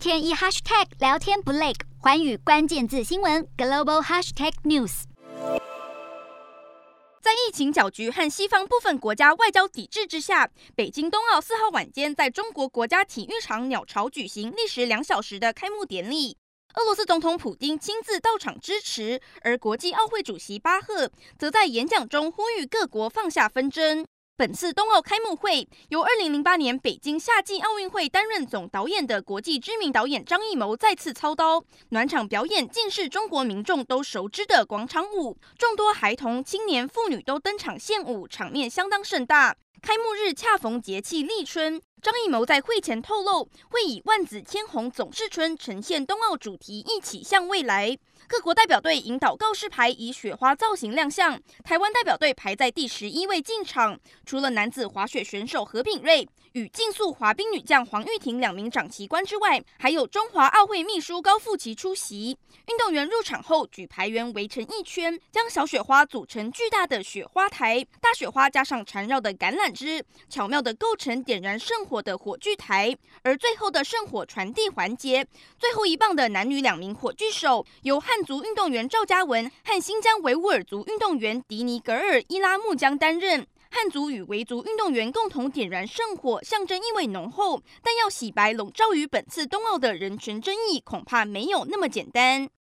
天一 hashtag 聊天不累，寰宇关键字新闻 global hashtag news。在疫情搅局和西方部分国家外交抵制之下，北京冬奥四号晚间在中国国家体育场鸟巢举行历时两小时的开幕典礼。俄罗斯总统普京亲自到场支持，而国际奥会主席巴赫则在演讲中呼吁各国放下纷争。本次冬奥开幕会由2008年北京夏季奥运会担任总导演的国际知名导演张艺谋再次操刀，暖场表演竟是中国民众都熟知的广场舞，众多孩童、青年、妇女都登场献舞，场面相当盛大。开幕日恰逢节气立春，张艺谋在会前透露，会以万紫千红总是春呈现冬奥主题，一起向未来。各国代表队引导告示牌以雪花造型亮相，台湾代表队排在第十一位进场。除了男子滑雪选手何品瑞与竞速滑冰女将黄玉婷两名掌旗官之外，还有中华奥会秘书高富奇出席。运动员入场后，举牌员围成一圈，将小雪花组成巨大的雪花台，大雪花加上缠绕的橄榄。之巧妙地构成点燃圣火的火炬台，而最后的圣火传递环节，最后一棒的男女两名火炬手由汉族运动员赵嘉文和新疆维吾尔族运动员迪尼格尔伊拉木江担任。汉族与维族运动员共同点燃圣火，象征意味浓厚，但要洗白笼罩于本次冬奥的人权争议，恐怕没有那么简单。